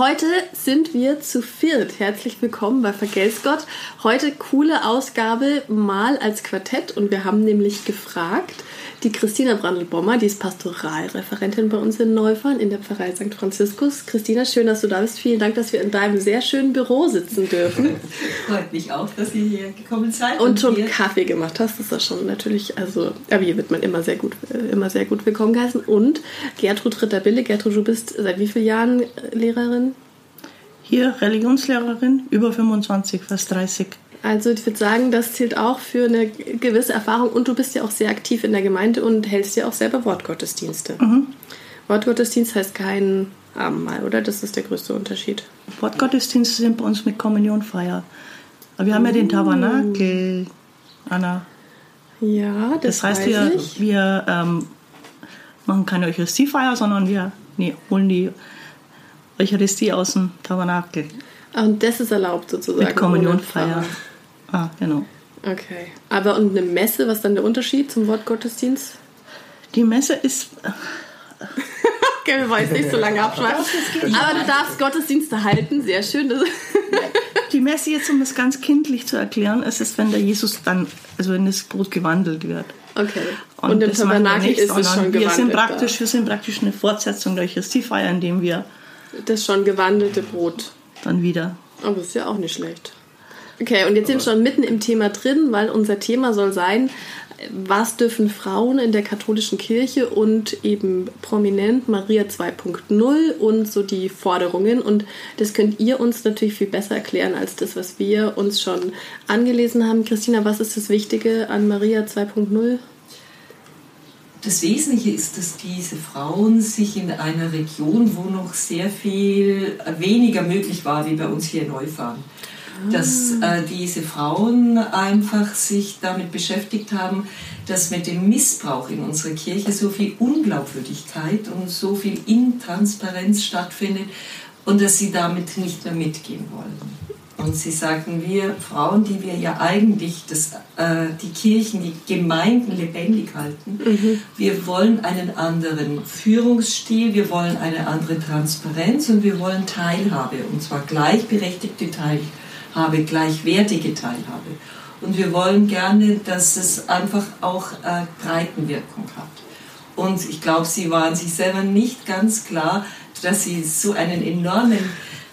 Heute sind wir zu viert. Herzlich willkommen bei Vergelt's Gott. Heute coole Ausgabe mal als Quartett und wir haben nämlich gefragt, die Christina Brandl-Bommer, die ist Pastoralreferentin bei uns in Neufern in der Pfarrei St. Franziskus. Christina, schön, dass du da bist. Vielen Dank, dass wir in deinem sehr schönen Büro sitzen dürfen. Freut mich auch, dass ihr hier gekommen seid. Und, und schon hier. Kaffee gemacht hast. Das ist das schon natürlich, also, aber hier wird man immer sehr gut, immer sehr gut willkommen geheißen. Und Gertrud Ritter-Bille. Gertrud, du bist seit wie vielen Jahren Lehrerin? Hier Religionslehrerin, über 25, fast 30. Also ich würde sagen, das zählt auch für eine gewisse Erfahrung und du bist ja auch sehr aktiv in der Gemeinde und hältst ja auch selber Wortgottesdienste. Mhm. Wortgottesdienst heißt kein Abendmahl, oder? Das ist der größte Unterschied. Wortgottesdienste sind bei uns mit Kommunionfeier. Aber wir haben ja den oh. Tabernakel, Anna. Ja, das, das heißt, wir, wir ähm, machen keine Eucharistiefeier, sondern wir nee, holen die Eucharistie aus dem Tabernakel. Und das ist erlaubt sozusagen. Mit Kommunionfeier. Ah, genau. Okay. Aber und eine Messe, was ist dann der Unterschied zum Wort Gottesdienst? Die Messe ist. okay, wir wollen jetzt nicht so lange abschweifen. Aber du darfst Gottesdienste halten, sehr schön. Die Messe, jetzt um es ganz kindlich zu erklären, ist es, wenn der Jesus dann, also wenn das Brot gewandelt wird. Okay. Und, und im Tabernakel ist es schon gewandelt. Wir sind, praktisch, wir sind praktisch eine Fortsetzung der Eucharistiefeier, indem wir das schon gewandelte Brot dann wieder. Aber ist ja auch nicht schlecht. Okay, und jetzt sind wir schon mitten im Thema drin, weil unser Thema soll sein, was dürfen Frauen in der katholischen Kirche und eben prominent Maria 2.0 und so die Forderungen. Und das könnt ihr uns natürlich viel besser erklären als das, was wir uns schon angelesen haben. Christina, was ist das Wichtige an Maria 2.0? Das Wesentliche ist, dass diese Frauen sich in einer Region, wo noch sehr viel weniger möglich war wie bei uns hier in Neufahren, dass ah. äh, diese Frauen einfach sich damit beschäftigt haben, dass mit dem Missbrauch in unserer Kirche so viel Unglaubwürdigkeit und so viel Intransparenz stattfindet und dass sie damit nicht mehr mitgehen wollen. Und sie sagten, wir Frauen, die wir ja eigentlich das, äh, die Kirchen, die Gemeinden lebendig halten, mhm. wir wollen einen anderen Führungsstil, wir wollen eine andere Transparenz und wir wollen Teilhabe, und zwar gleichberechtigte Teilhabe, gleichwertige Teilhabe. Und wir wollen gerne, dass es einfach auch äh, Breitenwirkung hat. Und ich glaube, sie waren sich selber nicht ganz klar, dass sie so einen enormen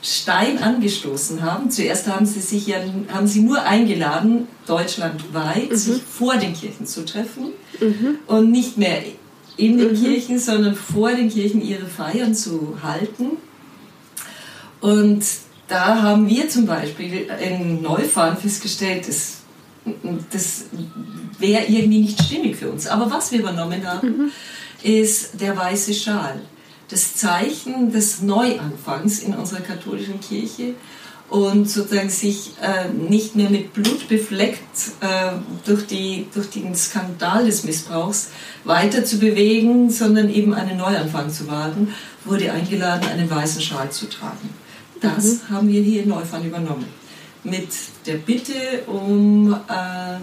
Stein angestoßen haben. Zuerst haben sie sich ja, haben sie nur eingeladen, deutschlandweit, mhm. sich vor den Kirchen zu treffen mhm. und nicht mehr in den mhm. Kirchen, sondern vor den Kirchen ihre Feiern zu halten. Und da haben wir zum Beispiel in Neufahren festgestellt, das, das wäre irgendwie nicht stimmig für uns. Aber was wir übernommen haben, mhm. ist der weiße Schal das Zeichen des Neuanfangs in unserer katholischen Kirche und sozusagen sich äh, nicht mehr mit Blut befleckt äh, durch, die, durch den Skandal des Missbrauchs weiter zu bewegen, sondern eben einen Neuanfang zu wagen, wurde eingeladen, einen weißen Schal zu tragen. Das mhm. haben wir hier in Neufern übernommen. Mit der Bitte um äh,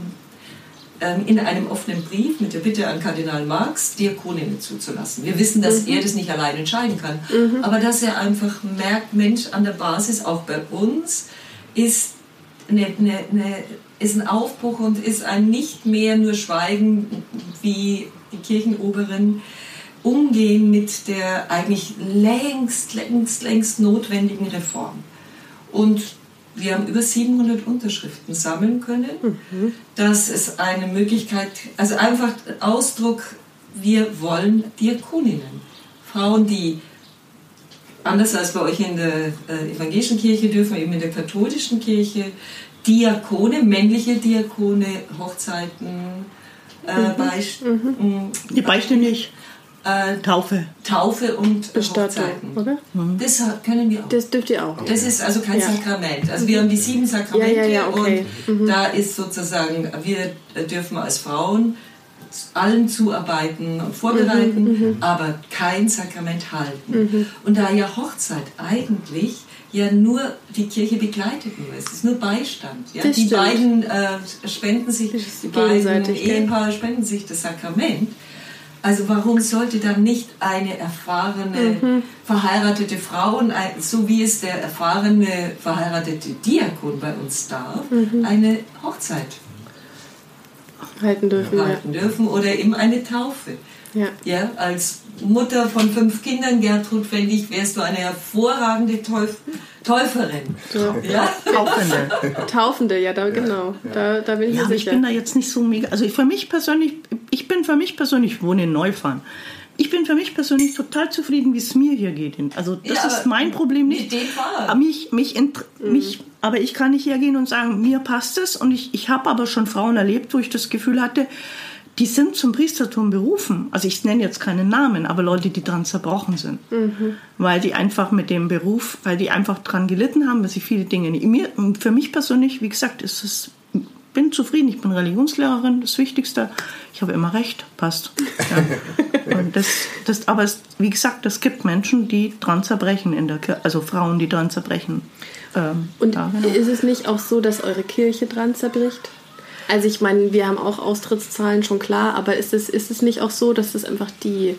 in einem offenen Brief mit der Bitte an Kardinal Marx, Diakoninnen zuzulassen. Wir wissen, dass mhm. er das nicht allein entscheiden kann, mhm. aber dass er einfach merkt, Mensch, an der Basis, auch bei uns, ist, eine, eine, eine, ist ein Aufbruch und ist ein nicht mehr nur Schweigen wie die Kirchenoberen, umgehen mit der eigentlich längst, längst, längst notwendigen Reform. Und wir haben über 700 Unterschriften sammeln können. Mhm. Das ist eine Möglichkeit, also einfach Ausdruck, wir wollen Diakoninnen. Frauen, die anders als bei euch in der äh, evangelischen Kirche dürfen, eben in der katholischen Kirche Diakone, männliche Diakone, Hochzeiten, äh, mhm. mhm. Die Beichte nicht. Äh, Taufe. Taufe und Bestattung, Hochzeiten. oder? Mhm. Das können wir auch. Das dürft ihr auch. Das ist also kein ja. Sakrament. Also wir haben die sieben Sakramente ja, ja, okay. und mhm. da ist sozusagen, wir dürfen als Frauen allen zuarbeiten und vorbereiten, mhm, mhm. aber kein Sakrament halten. Mhm. Und da ja Hochzeit eigentlich ja nur die Kirche begleitet nur ist, es ist nur Beistand. Ja? Die stimmt. beiden äh, spenden sich, die beiden Ehepaare spenden sich das Sakrament Also warum sollte dann nicht eine erfahrene, mhm. verheiratete Frau, so wie es der erfahrene, verheiratete Diakon bei uns darf, mhm. eine Hochzeit halten dürfen? Halten dürfen oder eben eine Taufe. Ja. ja, als Mutter von fünf Kindern, Gertrud, ich, wärst du eine hervorragende Teuf Täuferin. Ja. ja? Taufende. Taufende, ja, da, genau. Da, da bin ich ja, aber sicher. ich bin da jetzt nicht so mega. Also für mich persönlich, ich bin für mich persönlich, ich wohne in Neufahren. Ich bin für mich persönlich total zufrieden, wie es mir hier geht. Also das ja, ist mein Problem nicht. Mit dem Fall. Mich, mich, mhm. mich, aber ich kann nicht hergehen und sagen, mir passt es. Und ich, ich habe aber schon Frauen erlebt, wo ich das Gefühl hatte, die sind zum Priestertum berufen. Also ich nenne jetzt keinen Namen, aber Leute, die dran zerbrochen sind. Mhm. Weil die einfach mit dem Beruf, weil die einfach dran gelitten haben, weil sie viele Dinge nicht. Mir, für mich persönlich, wie gesagt, ist es, bin zufrieden. Ich bin Religionslehrerin, das Wichtigste. Ich habe immer recht, passt. Ja. Und das, das, aber es, wie gesagt, es gibt Menschen, die dran zerbrechen in der Kirche, also Frauen, die dran zerbrechen. Ähm, Und ja, genau. ist es nicht auch so, dass eure Kirche dran zerbricht? Also ich meine, wir haben auch Austrittszahlen schon klar, aber ist es, ist es nicht auch so, dass es einfach die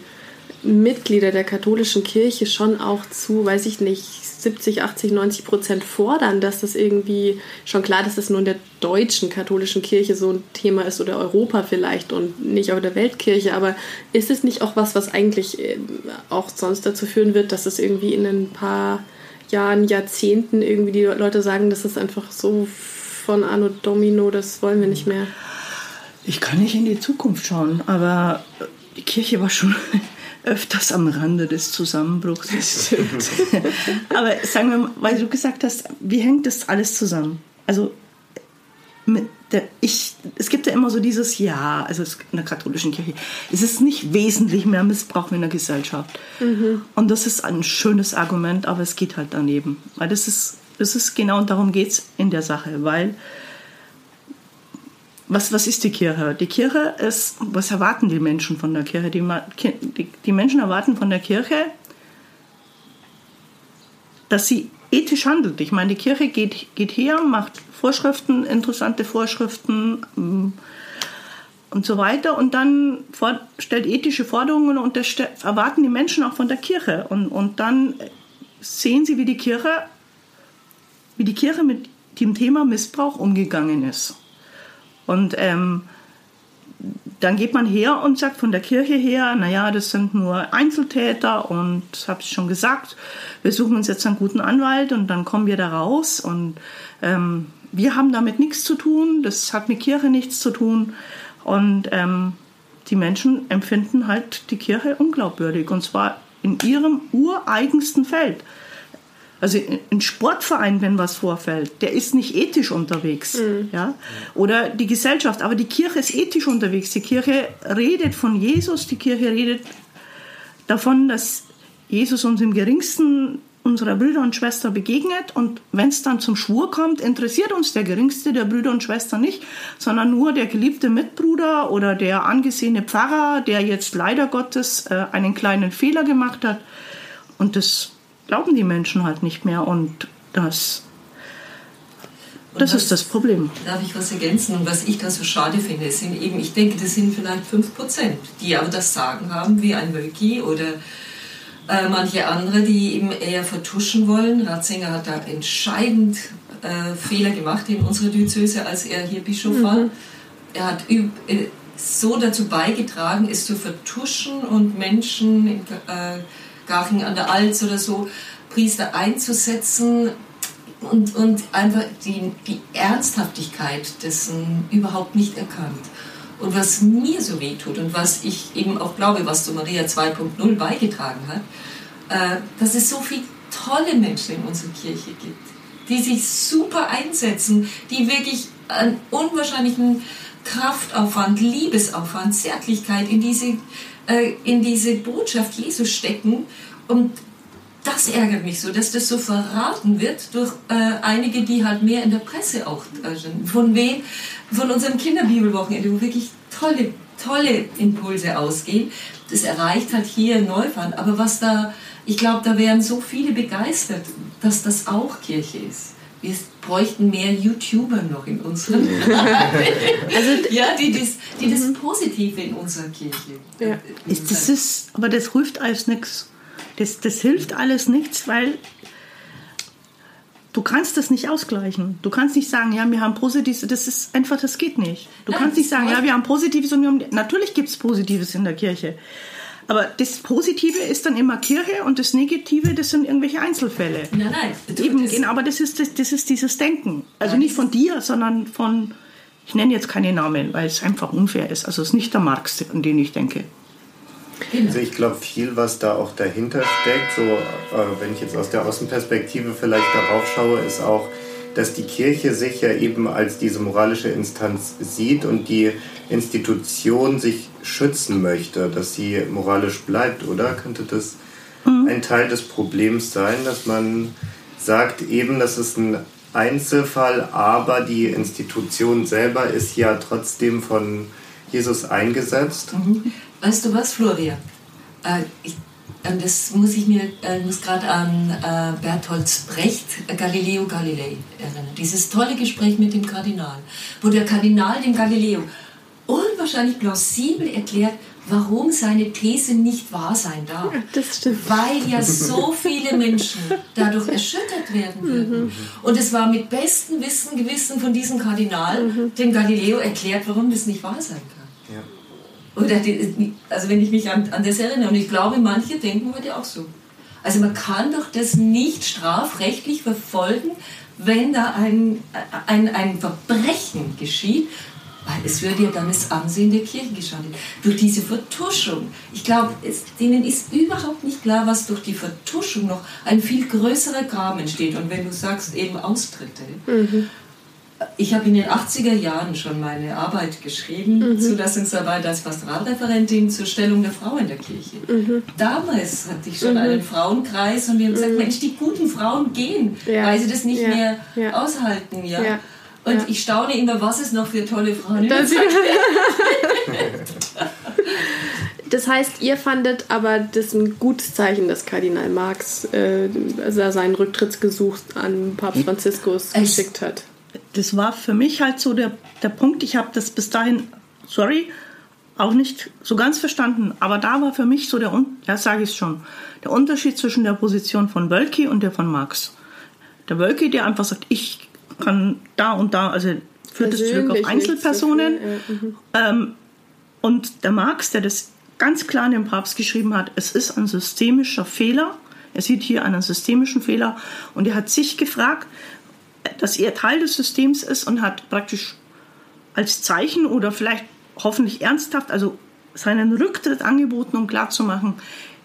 Mitglieder der katholischen Kirche schon auch zu, weiß ich nicht, 70, 80, 90 Prozent fordern, dass das irgendwie schon klar, dass das nur in der deutschen katholischen Kirche so ein Thema ist oder Europa vielleicht und nicht auch der Weltkirche. Aber ist es nicht auch was, was eigentlich ähm, auch sonst dazu führen wird, dass es irgendwie in ein paar Jahren, Jahrzehnten irgendwie die Leute sagen, dass es einfach so von Anno Domino, das wollen wir nicht mehr. Ich kann nicht in die Zukunft schauen, aber die Kirche war schon öfters am Rande des Zusammenbruchs. Das stimmt. aber sagen wir mal, weil du gesagt hast, wie hängt das alles zusammen? Also der, ich, es gibt ja immer so dieses Ja, also in der katholischen Kirche, es ist nicht wesentlich mehr Missbrauch in der Gesellschaft. Mhm. Und das ist ein schönes Argument, aber es geht halt daneben. Weil das ist das ist genau darum geht es in der Sache, weil was, was ist die Kirche? Die Kirche ist, was erwarten die Menschen von der Kirche? Die, die, die Menschen erwarten von der Kirche, dass sie ethisch handelt. Ich meine, die Kirche geht, geht her, macht Vorschriften, interessante Vorschriften mm, und so weiter und dann stellt ethische Forderungen und das erwarten die Menschen auch von der Kirche. Und, und dann sehen sie, wie die Kirche wie die Kirche mit dem Thema Missbrauch umgegangen ist. Und ähm, dann geht man her und sagt von der Kirche her, naja, das sind nur Einzeltäter und habe ich schon gesagt, wir suchen uns jetzt einen guten Anwalt und dann kommen wir da raus und ähm, wir haben damit nichts zu tun, das hat mit Kirche nichts zu tun und ähm, die Menschen empfinden halt die Kirche unglaubwürdig und zwar in ihrem ureigensten Feld. Also ein Sportverein, wenn was vorfällt, der ist nicht ethisch unterwegs. Mhm. Ja? Oder die Gesellschaft, aber die Kirche ist ethisch unterwegs. Die Kirche redet von Jesus, die Kirche redet davon, dass Jesus uns im geringsten unserer Brüder und Schwestern begegnet und wenn es dann zum Schwur kommt, interessiert uns der geringste der Brüder und Schwestern nicht, sondern nur der geliebte Mitbruder oder der angesehene Pfarrer, der jetzt leider Gottes äh, einen kleinen Fehler gemacht hat. Und das glauben die Menschen halt nicht mehr und das, das ist das Problem. Darf ich was ergänzen? Und was ich da so schade finde, sind eben, ich denke, das sind vielleicht 5%, die aber das Sagen haben, wie ein Wölki oder äh, manche andere, die eben eher vertuschen wollen. Ratzinger hat da entscheidend äh, Fehler gemacht in unserer Diözese, als er hier Bischof mhm. war. Er hat äh, so dazu beigetragen, es zu vertuschen und Menschen in, äh, Garching an der Alz oder so, Priester einzusetzen und, und einfach die, die Ernsthaftigkeit dessen überhaupt nicht erkannt. Und was mir so weh tut und was ich eben auch glaube, was zu Maria 2.0 beigetragen hat, äh, dass es so viele tolle Menschen in unserer Kirche gibt, die sich super einsetzen, die wirklich einen unwahrscheinlichen Kraftaufwand, Liebesaufwand, Zärtlichkeit in diese äh, in diese Botschaft Jesus stecken. Und das ärgert mich so, dass das so verraten wird durch äh, einige, die halt mehr in der Presse auch äh, sind. Von wem? Von unserem Kinderbibelwochenende, wo wirklich tolle, tolle Impulse ausgehen. Das erreicht halt hier Neufahren. Aber was da, ich glaube, da wären so viele begeistert, dass das auch Kirche ist. Wir bräuchten mehr YouTuber noch in unserem also, ja, die das, die das Positive in unserer Kirche. Ja. Ist, das ist, aber das hilft alles nichts. Das, das hilft alles nichts, weil du kannst das nicht ausgleichen. Du kannst nicht sagen, ja, wir haben Positives, das ist einfach, das geht nicht. Du Nein, kannst nicht sagen, ja, wir haben Positives und wir haben, natürlich gibt es Positives in der Kirche. Aber das Positive ist dann immer Kirche und das Negative, das sind irgendwelche Einzelfälle. Nein, nein. Du, Eben, genau, aber das ist, das, das ist dieses Denken. Also nicht von dir, sondern von, ich nenne jetzt keine Namen, weil es einfach unfair ist. Also es ist nicht der Marx, an den ich denke. Genau. Also ich glaube, viel, was da auch dahinter steckt, so äh, wenn ich jetzt aus der Außenperspektive vielleicht darauf schaue, ist auch, dass die Kirche sich ja eben als diese moralische Instanz sieht und die Institution sich schützen möchte, dass sie moralisch bleibt, oder? Könnte das mhm. ein Teil des Problems sein, dass man sagt eben, das ist ein Einzelfall, aber die Institution selber ist ja trotzdem von Jesus eingesetzt? Mhm. Weißt du was, Florian? Äh, ich das muss ich mir äh, muss gerade an äh, Bertolt Brecht, äh, Galileo Galilei erinnern. Dieses tolle Gespräch mit dem Kardinal, wo der Kardinal dem Galileo unwahrscheinlich plausibel erklärt, warum seine These nicht wahr sein darf. Ja, das stimmt. Weil ja so viele Menschen dadurch erschüttert werden würden. Mhm. Und es war mit bestem Wissen, Gewissen von diesem Kardinal, mhm. dem Galileo erklärt, warum das nicht wahr sein kann. Oder die, also wenn ich mich an, an das erinnere, und ich glaube, manche denken heute auch so. Also man kann doch das nicht strafrechtlich verfolgen, wenn da ein, ein, ein Verbrechen geschieht, weil es würde ja dann das Ansehen der Kirche geschadet. Durch diese Vertuschung. Ich glaube, denen ist überhaupt nicht klar, was durch die Vertuschung noch ein viel größerer Graben entsteht. Und wenn du sagst, eben Austritte. Mhm ich habe in den 80er Jahren schon meine Arbeit geschrieben, mhm. Zulassungsarbeit als Pastoralreferentin zur Stellung der Frau in der Kirche. Mhm. Damals hatte ich schon mhm. einen Frauenkreis und wir haben gesagt, mhm. Mensch, die guten Frauen gehen, ja. weil sie das nicht ja. mehr ja. aushalten. Ja. Und ich staune immer, was es noch für tolle Frauen das, das heißt, ihr fandet aber das ein gutes Zeichen, dass Kardinal Marx äh, also seinen Rücktrittsgesuch an Papst Franziskus geschickt hat das war für mich halt so der, der Punkt. Ich habe das bis dahin, sorry, auch nicht so ganz verstanden. Aber da war für mich so der, ja, sage ich schon, der Unterschied zwischen der Position von Wölki und der von Marx. Der Wölki, der einfach sagt, ich kann da und da, also führt es zurück auf Einzelpersonen. So mhm. ähm, und der Marx, der das ganz klar in dem Papst geschrieben hat, es ist ein systemischer Fehler. Er sieht hier einen systemischen Fehler und er hat sich gefragt, dass er Teil des Systems ist und hat praktisch als Zeichen oder vielleicht hoffentlich ernsthaft, also seinen Rücktritt angeboten, um klarzumachen,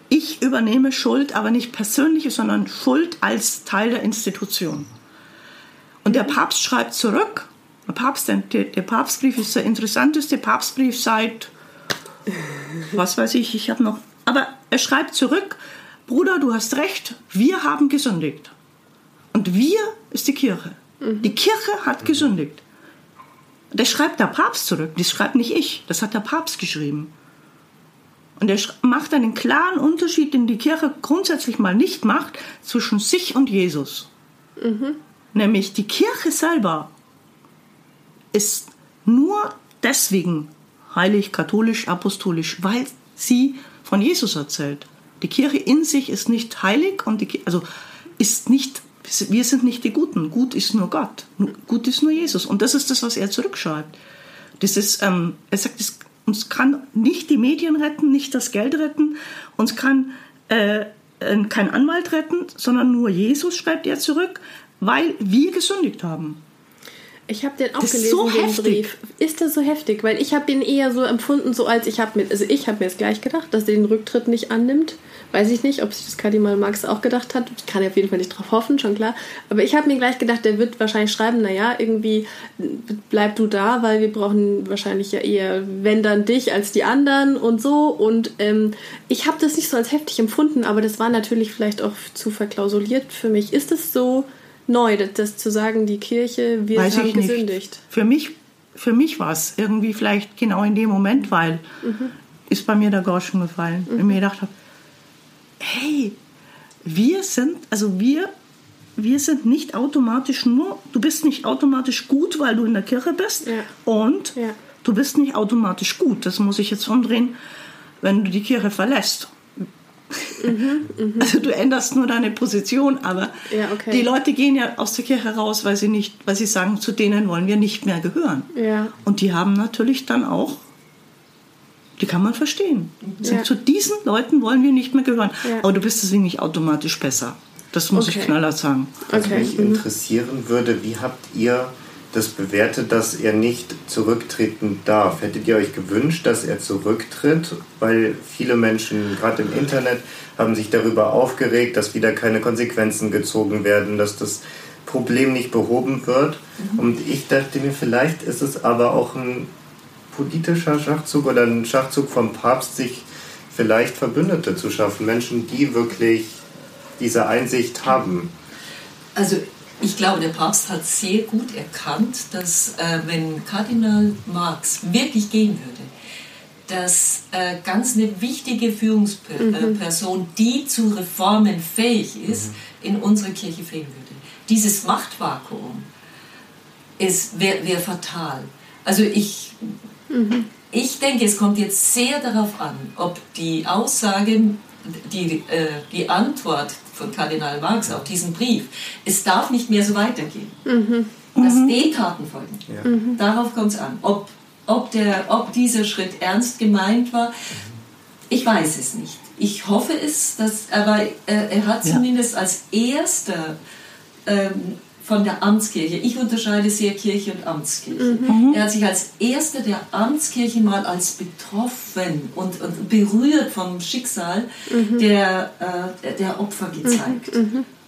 ich übernehme Schuld, aber nicht persönliche, sondern Schuld als Teil der Institution. Und der Papst schreibt zurück, der, Papst, der, der Papstbrief ist der interessanteste Papstbrief seit, was weiß ich, ich habe noch, aber er schreibt zurück, Bruder, du hast recht, wir haben gesündigt. Und wir ist die Kirche. Mhm. Die Kirche hat gesündigt. Das schreibt der Papst zurück, das schreibt nicht ich, das hat der Papst geschrieben. Und er macht einen klaren Unterschied, den die Kirche grundsätzlich mal nicht macht, zwischen sich und Jesus. Mhm. Nämlich die Kirche selber ist nur deswegen heilig, katholisch, apostolisch, weil sie von Jesus erzählt. Die Kirche in sich ist nicht heilig und die, also ist nicht wir sind nicht die Guten. Gut ist nur Gott. Gut ist nur Jesus. Und das ist das, was er zurückschreibt. Das ist, ähm, er sagt, es, uns kann nicht die Medien retten, nicht das Geld retten, uns kann äh, kein Anwalt retten, sondern nur Jesus, schreibt er zurück, weil wir gesündigt haben. Ich habe den auch das gelesen, ist so den heftig. Brief. Ist das so heftig? Weil ich habe den eher so empfunden, so als ich habe mir, also ich habe mir jetzt gleich gedacht, dass er den Rücktritt nicht annimmt. Weiß ich nicht, ob sich das Kardinal Marx auch gedacht hat. Ich kann ja auf jeden Fall nicht drauf hoffen, schon klar. Aber ich habe mir gleich gedacht, der wird wahrscheinlich schreiben, naja, irgendwie bleib du da, weil wir brauchen wahrscheinlich ja eher, wenn dann dich als die anderen und so. Und ähm, ich habe das nicht so als heftig empfunden, aber das war natürlich vielleicht auch zu verklausuliert für mich. Ist es so neu, das, das, zu sagen, die Kirche, wir Weiß haben gesündigt? Nicht. Für mich, für mich war es irgendwie vielleicht genau in dem Moment, weil mhm. ist bei mir der Groschen gefallen. Mhm. Und mir gedacht habe, hey, wir sind, also wir wir sind nicht automatisch nur, du bist nicht automatisch gut, weil du in der Kirche bist Ja. und Ja. du bist nicht automatisch gut. Das muss ich jetzt umdrehen, wenn du die Kirche verlässt. Also du änderst nur deine Position, aber Mhm, Ja, okay. die Leute gehen ja aus der Kirche raus, weil sie nicht, weil sie sagen, zu denen wollen wir nicht mehr gehören. Ja. Und die haben natürlich dann auch, die kann man verstehen. Sind Ja. Zu diesen Leuten wollen wir nicht mehr gehören. Ja. Aber du bist deswegen nicht automatisch besser. Das muss ich Okay. knallhart sagen. Was Okay. mich Mhm. interessieren würde, wie habt ihr das bewertet, dass er nicht zurücktreten darf? Hättet ihr euch gewünscht, dass er zurücktritt? Weil viele Menschen, gerade im Internet, haben sich darüber aufgeregt, dass wieder keine Konsequenzen gezogen werden, dass das Problem nicht behoben wird. Und ich dachte mir, vielleicht ist es aber auch ein politischer Schachzug oder ein Schachzug vom Papst, sich vielleicht Verbündete zu schaffen. Menschen, die wirklich diese Einsicht haben. Also ich glaube, der Papst hat sehr gut erkannt, dass äh, wenn Kardinal Marx wirklich gehen würde, dass äh, ganz eine wichtige Führungsperson, die zu Reformen fähig ist, in unsere Kirche fehlen würde. Dieses Machtvakuum wäre wär fatal. Also ich, ich denke, es kommt jetzt sehr darauf an, ob die Aussagen, die, äh, die Antwort von Kardinal Marx auf diesen Brief, es darf nicht mehr so weitergehen. Dass die Taten folgen. Ja. Darauf kommt es an. Ob, ob, der, ob dieser Schritt ernst gemeint war, ich weiß es nicht. Ich hoffe es, dass, aber äh, er hat Ja. zumindest als erster ähm, von der Amtskirche, ich unterscheide sehr Kirche und Amtskirche, er hat sich als erster der Amtskirche mal als betroffen und, und berührt vom Schicksal der, äh, der Opfer gezeigt.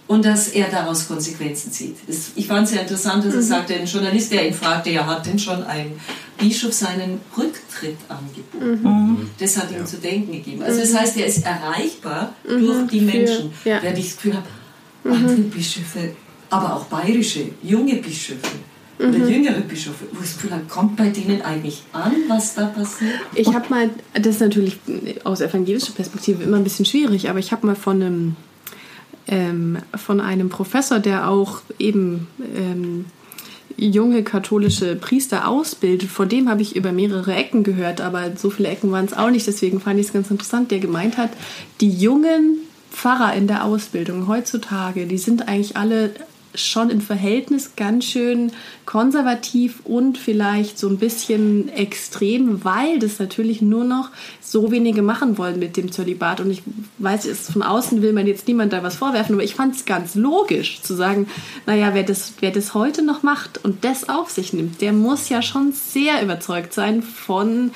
Und dass er daraus Konsequenzen zieht. Ich fand es sehr interessant, dass er sagte, ein Journalist, der ihn fragte, ja, hat denn schon ein Bischof seinen Rücktritt angeboten? Das hat ihm zu denken gegeben. Also das heißt, er ist erreichbar durch die Menschen. ja. Während ich das Gefühl habe, andere Bischöfe, aber auch bayerische, junge Bischöfe oder jüngere Bischöfe, wo habe, kommt bei denen eigentlich an, was da passiert? Ich habe mal, das ist natürlich aus evangelischer Perspektive immer ein bisschen schwierig, aber ich habe mal von einem, ähm, von einem Professor, der auch eben ähm, junge katholische Priester ausbildet, von dem habe ich über mehrere Ecken gehört, aber so viele Ecken waren es auch nicht, deswegen fand ich es ganz interessant, der gemeint hat, die jungen Pfarrer in der Ausbildung heutzutage, die sind eigentlich alle schon im Verhältnis ganz schön konservativ und vielleicht so ein bisschen extrem, weil das natürlich nur noch so wenige machen wollen mit dem Zölibat. Und ich weiß, es von außen will man jetzt niemand da was vorwerfen, aber ich fand es ganz logisch zu sagen, naja, wer das, wer das heute noch macht und das auf sich nimmt, der muss ja schon sehr überzeugt sein von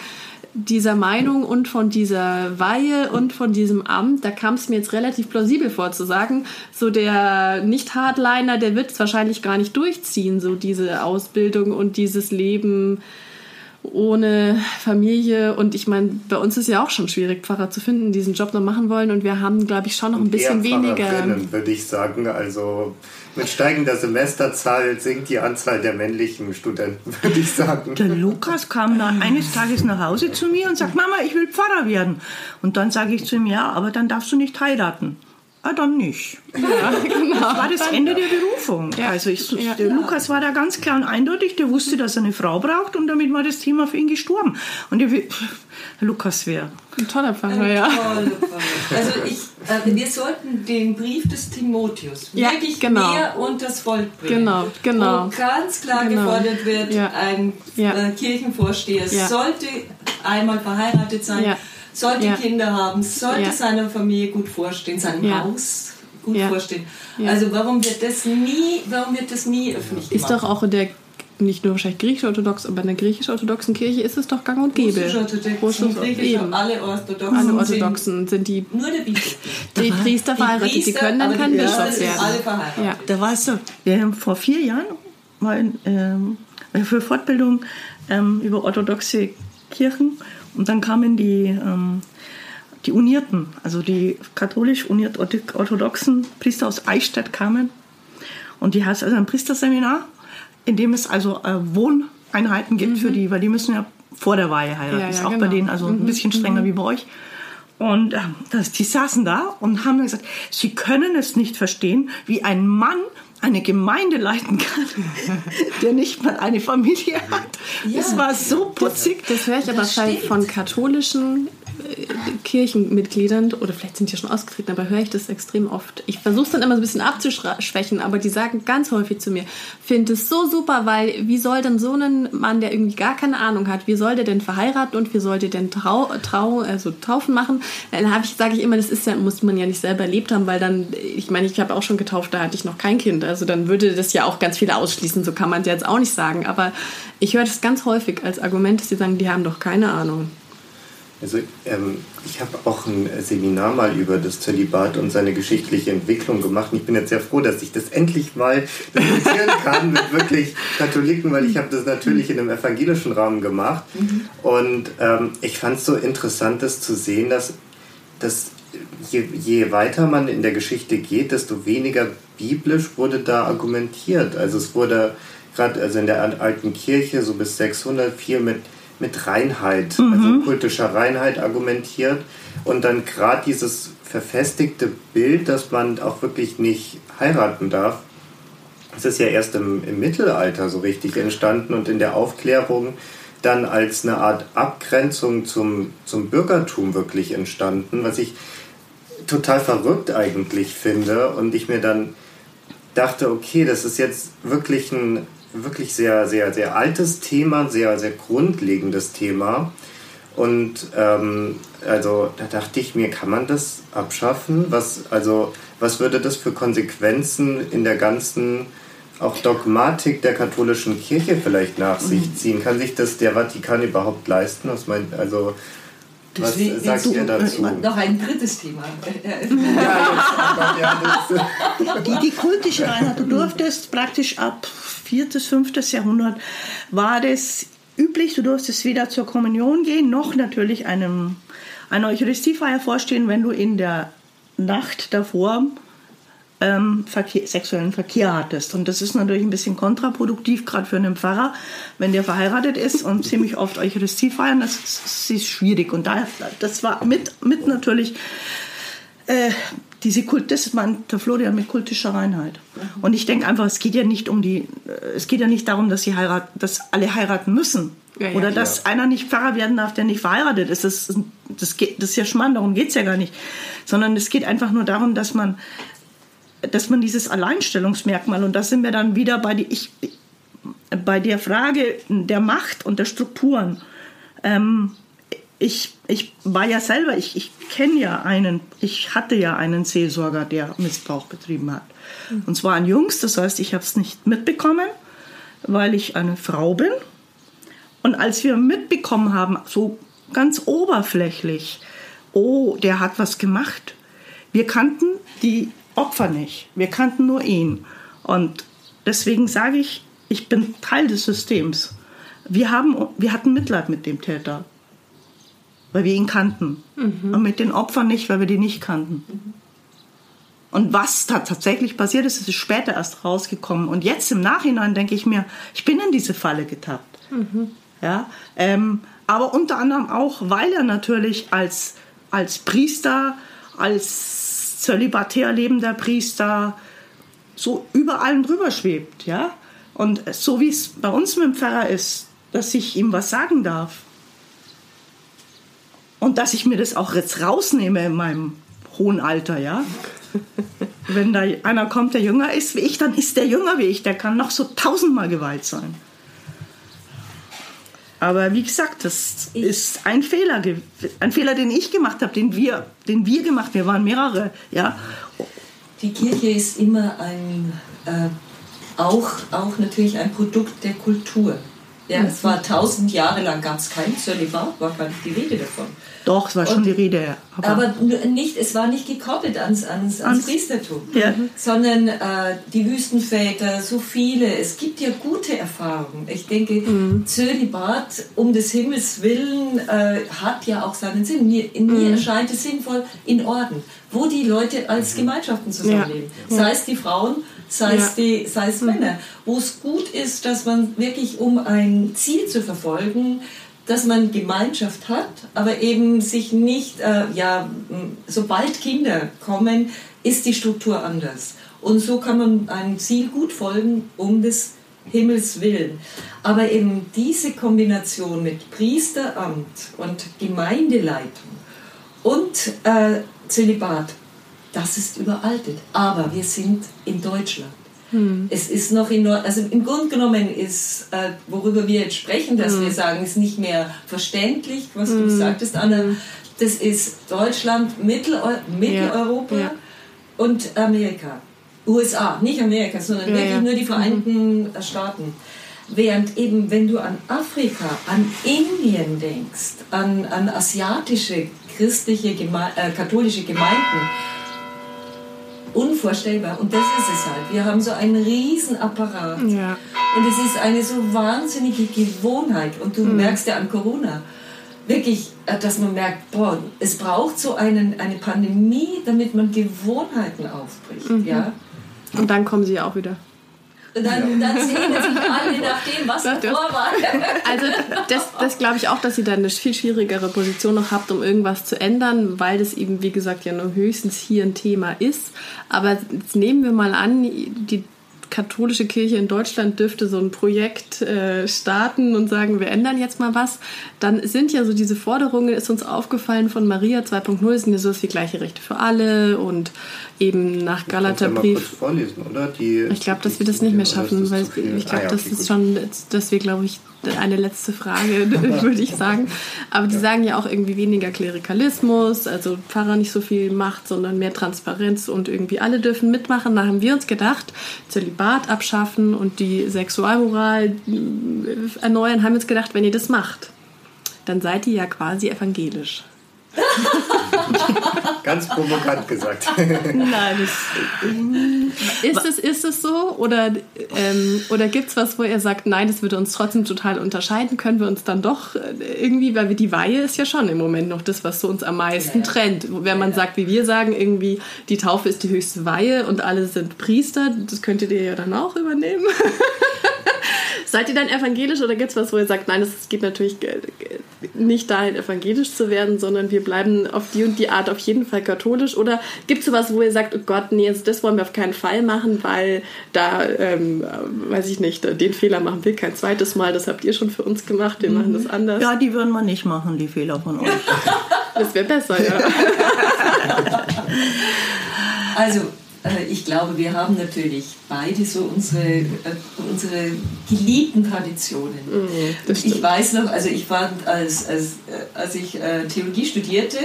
dieser Meinung und von dieser Weihe und von diesem Amt, da kam es mir jetzt relativ plausibel vor zu sagen, so der Nicht-Hardliner, der wird es wahrscheinlich gar nicht durchziehen, so diese Ausbildung und dieses Leben ohne Familie. Und ich meine, bei uns ist ja auch schon schwierig, Pfarrer zu finden, die diesen Job noch machen wollen. Und wir haben, glaube ich, schon noch ein bisschen weniger. Pfarrerinnen, würde ich sagen. Also mit steigender Semesterzahl sinkt die Anzahl der männlichen Studenten, würde ich sagen. Der Lukas kam dann eines Tages nach Hause zu mir und sagt, Mama, ich will Pfarrer werden. Und dann sage ich zu ihm, ja, aber dann darfst du nicht heiraten. Ah, dann nicht. Ja, genau. Das war das Ende der Berufung. Ja. Also ich, Ja. der Lukas war da ganz klar und eindeutig, der wusste, dass er eine Frau braucht und damit war das Thema für ihn gestorben. Und der, Lukas wäre. Ein toller Pfarrer, ja. Tolle Frage. Also ich, äh, wir sollten den Brief des Timotheus Ja, wirklich genau. mehr unters Volk bringen. Genau, genau. Wo ganz klar Genau. gefordert wird, Ja. ein Ja. äh, Kirchenvorsteher Ja. sollte einmal verheiratet sein, Ja. Sollte Ja. Kinder haben, sollte Ja. seiner Familie gut vorstehen, seinem Ja. Haus gut Ja. vorstehen. Ja. Also warum wird das nie, warum wird das nie öffentlich Ist gemacht? doch auch in der, nicht nur wahrscheinlich griechisch-orthodox, aber in der griechisch-orthodoxen Kirche ist es doch gang und gäbe. Russisch-orthodox, Russisch- Griechisch, eben. alle Orthodoxen, Alle sind Orthodoxen sind die, nur der Bischof. die Priester verheiratet, die Priester, können dann kein die Bischof Priester sind werden. alle verheiratet. Ja. Da war es so, wir haben vor vier Jahren mal ähm, für Fortbildung ähm, über orthodoxe Kirchen und dann kamen die, ähm, die Unierten, also die katholisch uniert orthodoxen Priester aus Eichstätt kamen und die hat also ein Priesterseminar, in dem es also äh, Wohneinheiten gibt für die, weil die müssen ja vor der Weihe heiraten. Mhm. Ja, ist ja, auch bei genau. denen also ein bisschen strenger wie bei euch. Und ähm, das, die saßen da und haben gesagt, sie können es nicht verstehen, wie ein Mann eine Gemeinde leiten kann, der nicht mal eine Familie hat. Ja, das war so putzig. Das, das höre ich aber von katholischen Kirchenmitgliedern, oder vielleicht sind die schon ausgetreten, aber höre ich das extrem oft. Ich versuche es dann immer so ein bisschen abzuschwächen, aber die sagen ganz häufig zu mir, finde es so super, weil wie soll denn so ein Mann, der irgendwie gar keine Ahnung hat, wie soll der denn verheiraten und wie soll der denn trau, trau also taufen machen? Dann ich, sage ich immer, das ist ja, muss man ja nicht selber erlebt haben, weil dann, ich meine, ich habe auch schon getauft, da hatte ich noch kein Kind. Also dann würde das ja auch ganz viele ausschließen, so kann man es jetzt auch nicht sagen. Aber ich höre das ganz häufig als Argument, dass sie sagen, die haben doch keine Ahnung. Also ähm, ich habe auch ein Seminar mal über das Zölibat und seine geschichtliche Entwicklung gemacht. Und ich bin jetzt sehr froh, dass ich das endlich mal diskutieren kann mit wirklich Katholiken, weil ich habe das natürlich in einem evangelischen Rahmen gemacht. Mhm. Und ähm, ich fand es so interessant, das zu sehen, dass, dass je, je weiter man in der Geschichte geht, desto weniger biblisch wurde da argumentiert. Also es wurde gerade also in der alten Kirche so bis 600 viel mit mit Reinheit, mhm. also kultischer Reinheit argumentiert und dann gerade dieses verfestigte Bild, dass man auch wirklich nicht heiraten darf, das ist ja erst im, im Mittelalter so richtig entstanden und in der Aufklärung dann als eine Art Abgrenzung zum, zum Bürgertum wirklich entstanden, was ich total verrückt eigentlich finde und ich mir dann dachte, okay, das ist jetzt wirklich ein wirklich sehr, sehr, sehr altes Thema, sehr, sehr grundlegendes Thema. Und ähm, also da dachte ich mir, kann man das abschaffen? Was, also, was würde das für Konsequenzen in der ganzen auch Dogmatik der katholischen Kirche vielleicht nach sich mhm. ziehen? Kann sich das der Vatikan überhaupt leisten? Mein, also Deswegen, Was sagt ihr dazu? Noch ein drittes Thema. die, die kultische Einheit, du durftest praktisch ab 4. bis 5. Jahrhundert, war das üblich, du durftest weder zur Kommunion gehen, noch natürlich einem, einer Eucharistiefeier vorstehen, wenn du in der Nacht davor ähm, Verkehr, sexuellen Verkehr hattest. Und das ist natürlich ein bisschen kontraproduktiv, gerade für einen Pfarrer, wenn der verheiratet ist und ziemlich oft Eucharistie feiern, das, das ist schwierig. Und da, das war mit, mit natürlich äh, diese Kult, das meint der Florian mit kultischer Reinheit. Und ich denke einfach, es geht ja nicht um die, äh, es geht ja nicht darum, dass sie heiraten, dass alle heiraten müssen. Ja, ja, Oder dass einer nicht Pfarrer werden darf, der nicht verheiratet ist. Das, das, geht, das ist ja Schmarrn, darum geht es ja gar nicht. Sondern es geht einfach nur darum, dass man dass man dieses Alleinstellungsmerkmal, und da sind wir dann wieder bei, die, ich, bei der Frage der Macht und der Strukturen. Ähm, ich, ich war ja selber, ich, ich kenne ja einen, ich hatte ja einen Seelsorger, der Missbrauch betrieben hat. Und zwar ein Jungs, das heißt, ich habe es nicht mitbekommen, weil ich eine Frau bin. Und als wir mitbekommen haben, so ganz oberflächlich, oh, der hat was gemacht. Wir kannten die Opfer nicht. Wir kannten nur ihn. Und deswegen sage ich, ich bin Teil des Systems. Wir, haben, wir hatten Mitleid mit dem Täter, weil wir ihn kannten. Mhm. Und mit den Opfern nicht, weil wir die nicht kannten. Mhm. Und was da tatsächlich passiert ist, ist später erst rausgekommen. Und jetzt im Nachhinein denke ich mir, ich bin in diese Falle getappt. Mhm. Ja, ähm, aber unter anderem auch, weil er natürlich als, als Priester, als zölibatär lebender Priester so über allem drüber schwebt, ja. Und so wie es bei uns mit dem Pfarrer ist, dass ich ihm was sagen darf. Und dass ich mir das auch jetzt rausnehme in meinem hohen Alter, ja. Wenn da einer kommt, der jünger ist wie ich, dann ist der jünger wie ich. Der kann noch so tausendmal Gewalt sein. Aber wie gesagt, das ich ist ein Fehler, ein Fehler, den ich gemacht habe, den wir, den wir gemacht, wir waren mehrere, ja. Die Kirche ist immer ein, äh, auch, auch natürlich ein Produkt der Kultur. Ja, es war tausend Jahre lang gab es kein Zölibat, war gar nicht die Rede davon. Doch, es war schon die Rede. Aber, aber, nicht, es war nicht gekoppelt ans, ans, ans Priestertum, ja. sondern äh, die Wüstenväter, so viele. Es gibt ja gute Erfahrungen. Ich denke, mhm. Zölibat um des Himmels willen äh, hat ja auch seinen Sinn. Mir, in mir mhm. erscheint es sinnvoll in Orden, wo die Leute als mhm. Gemeinschaften zusammenleben. Ja. Sei es die Frauen, sei es, die, sei es Männer, wo es gut ist, dass man wirklich, um ein Ziel zu verfolgen, dass man Gemeinschaft hat, aber eben sich nicht, äh, ja, sobald Kinder kommen, ist die Struktur anders. Und so kann man einem Ziel gut folgen, um des Himmels willen. Aber eben diese Kombination mit Priesteramt und Gemeindeleitung und äh, Zölibat, das ist überaltet. Aber wir sind in Deutschland. Hm. Es ist noch in, also im Grunde genommen ist, äh, worüber wir jetzt sprechen, dass hm. wir sagen, ist nicht mehr verständlich, was hm. du sagtest, Anna. Das ist Deutschland, Mitteleu Mitteleuropa ja. Ja. und Amerika. USA, nicht Amerika, sondern ja, wirklich nur die Vereinigten mhm. Staaten. Während eben, wenn du an Afrika, an Indien denkst, an, an asiatische christliche, Geme äh, katholische Gemeinden, unvorstellbar. Und das ist es halt. Wir haben so einen Riesenapparat. Ja. Und es ist eine so wahnsinnige Gewohnheit. Und du mhm. merkst ja an Corona wirklich, äh, dass man merkt, boah, es braucht so einen, eine Pandemie, damit man Gewohnheiten aufbricht. Mhm. Ja? Und dann kommen sie auch wieder. Dann, dann sehen sich alle nach dem, was davor war. Also das, das glaube ich auch, dass ihr dann eine viel schwierigere Position noch habt, um irgendwas zu ändern, weil das eben, wie gesagt, ja nur höchstens hier ein Thema ist. Aber jetzt nehmen wir mal an, die katholische Kirche in Deutschland dürfte so ein Projekt äh, starten und sagen, wir ändern jetzt mal was, dann sind ja so diese Forderungen, ist uns aufgefallen von Maria 2.0, sind ja so wie gleiche Rechte für alle und eben nach Galaterbrief. vorlesen, oder? Die, ich glaube, dass wir das nicht mehr schaffen, weil ich glaube, ah, ja, okay, das ist gut. schon, dass wir, glaube ich, eine letzte Frage, würde ich sagen. Aber die ja. sagen ja auch irgendwie weniger Klerikalismus, also Pfarrer nicht so viel Macht, sondern mehr Transparenz und irgendwie alle dürfen mitmachen. Da haben wir uns gedacht, Zölibat abschaffen und die Sexualmoral äh, erneuern, haben wir uns gedacht, wenn ihr das macht, dann seid ihr ja quasi evangelisch. Ganz provokant gesagt. Nein, das, ist, es, ist es so? Oder, ähm, oder gibt es was, wo er sagt, nein, das würde uns trotzdem total unterscheiden? Können wir uns dann doch äh, irgendwie, weil wir die Weihe ist ja schon im Moment noch das, was so uns am meisten ja, ja. trennt. Wenn man ja, sagt, wie wir sagen, irgendwie, die Taufe ist die höchste Weihe und alle sind Priester, das könntet ihr ja dann auch übernehmen. Seid ihr dann evangelisch oder gibt es was, wo ihr sagt, nein, es geht natürlich nicht dahin, evangelisch zu werden, sondern wir bleiben auf die und die Art auf jeden Fall katholisch? Oder gibt es sowas, wo ihr sagt, oh Gott, nee, also das wollen wir auf keinen Fall machen, weil da, ähm, weiß ich nicht, den Fehler machen wir kein zweites Mal, das habt ihr schon für uns gemacht, wir mhm. machen das anders. Ja, die würden wir nicht machen, die Fehler von euch. das wäre besser, ja. also, äh, ich glaube, wir haben natürlich beide so unsere, äh, unsere geliebten Traditionen. Mhm, ich weiß noch, also ich war, als, als, äh, als ich Theologie studierte,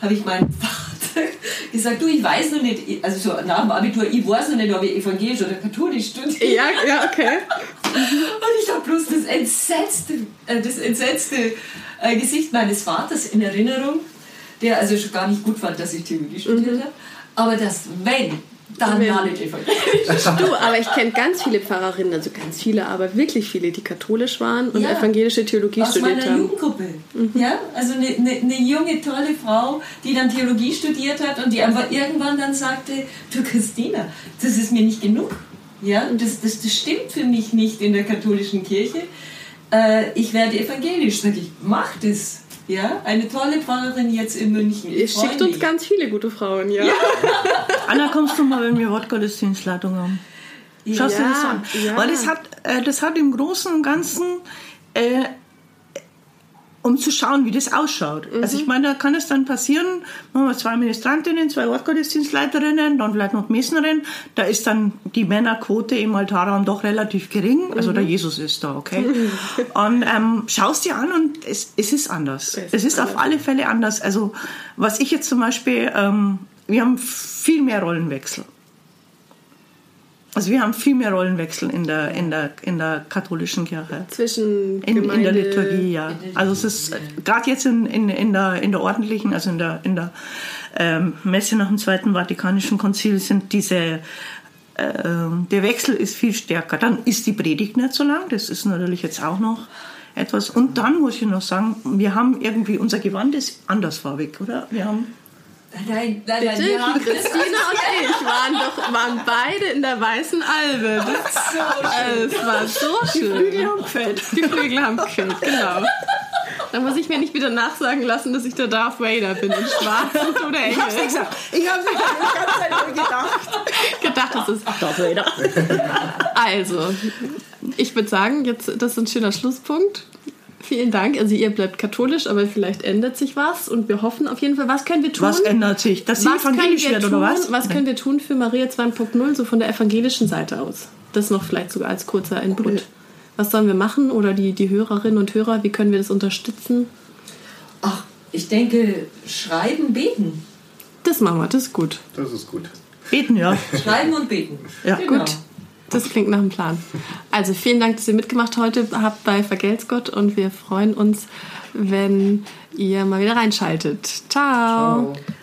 habe ich meinem Vater gesagt, du, ich weiß noch nicht, also so nach dem Abitur, ich weiß noch nicht, ob ich evangelisch oder katholisch studiere. Ja, ja, okay. Und ich habe bloß das entsetzte, das entsetzte Gesicht meines Vaters in Erinnerung, der also schon gar nicht gut fand, dass ich Theologie studiert mhm. habe. Aber das Wenn, dann war nicht evangelisch. Du, aber ich kenne ganz viele Pfarrerinnen, also ganz viele, aber wirklich viele, die katholisch waren und ja, evangelische Theologie studiert haben. Aus meiner Jugendgruppe. Mhm. Ja, also eine, eine, eine, junge, tolle Frau, die dann Theologie studiert hat und die einfach irgendwann dann sagte, du Christina, das ist mir nicht genug. Ja, und das, das, das stimmt für mich nicht in der katholischen Kirche. Äh, ich werde evangelisch. Sag ich, mach das. Ja, eine tolle Pfarrerin jetzt in München. Ihr schickt uns ganz viele gute Frauen, ja. ja. Anna, kommst du mal, wenn wir Wortgottesdienstleitung haben? Schaust ja, du das an? Ja. Weil das hat, äh, das hat im Großen und Ganzen äh, um zu schauen, wie das ausschaut. Mhm. Also ich meine, da kann es dann passieren, machen wir zwei Ministrantinnen, zwei Ortgottesdienstleiterinnen, dann vielleicht noch Messnerin, da ist dann die Männerquote im Altarraum doch relativ gering, also mhm. der Jesus ist da, okay? und ähm, schaust dir an und es, es ist anders. Es, es ist anders. auf alle Fälle anders. Also was ich jetzt zum Beispiel, ähm, wir haben viel mehr Rollenwechsel. Also wir haben viel mehr Rollenwechsel in der, in der, in der katholischen Kirche. Zwischen in, in der Liturgie, ja. Also es ist gerade jetzt in, in, in, der, in der ordentlichen, also in der, in der ähm, Messe nach dem Zweiten Vatikanischen Konzil sind diese äh, der Wechsel ist viel stärker. Dann ist die Predigt nicht so lang, das ist natürlich jetzt auch noch etwas. Und dann muss ich noch sagen, wir haben irgendwie, unser Gewand ist andersfarbig, oder? Wir haben Nein, nein, nein. Ja. Christina und ich waren doch waren beide in der weißen Albe. Das, so es war so schön. Die Flügel haben gefällt. Die Flügel haben gefällt, genau. Da muss ich mir nicht wieder nachsagen lassen, dass ich der Darth Vader bin in schwarz oder Engel. Ich hab's nicht gesagt. Ich hab's nicht die ganze Zeit gedacht. dachte, das ist Darth Vader. Also, ich würde sagen, jetzt das ist ein schöner Schlusspunkt. Vielen Dank. Also ihr bleibt katholisch, aber vielleicht ändert sich was und wir hoffen auf jeden Fall. Was können wir tun? Was ändert sich? Dass sie was können evangelisch tun, oder was? Was können wir tun für Maria 2.0, so von der evangelischen Seite aus? Das noch vielleicht sogar als kurzer Input. Was sollen wir machen? Oder die, die Hörerinnen und Hörer, wie können wir das unterstützen? Ach, ich denke, schreiben, beten. Das machen wir, das ist gut. Das ist gut. Beten, ja. Schreiben und beten. Ja, genau. Gut. Das klingt nach einem Plan. Also vielen Dank, dass ihr mitgemacht heute habt bei Vergelt's Gott und wir freuen uns, wenn ihr mal wieder reinschaltet. Ciao. Ciao.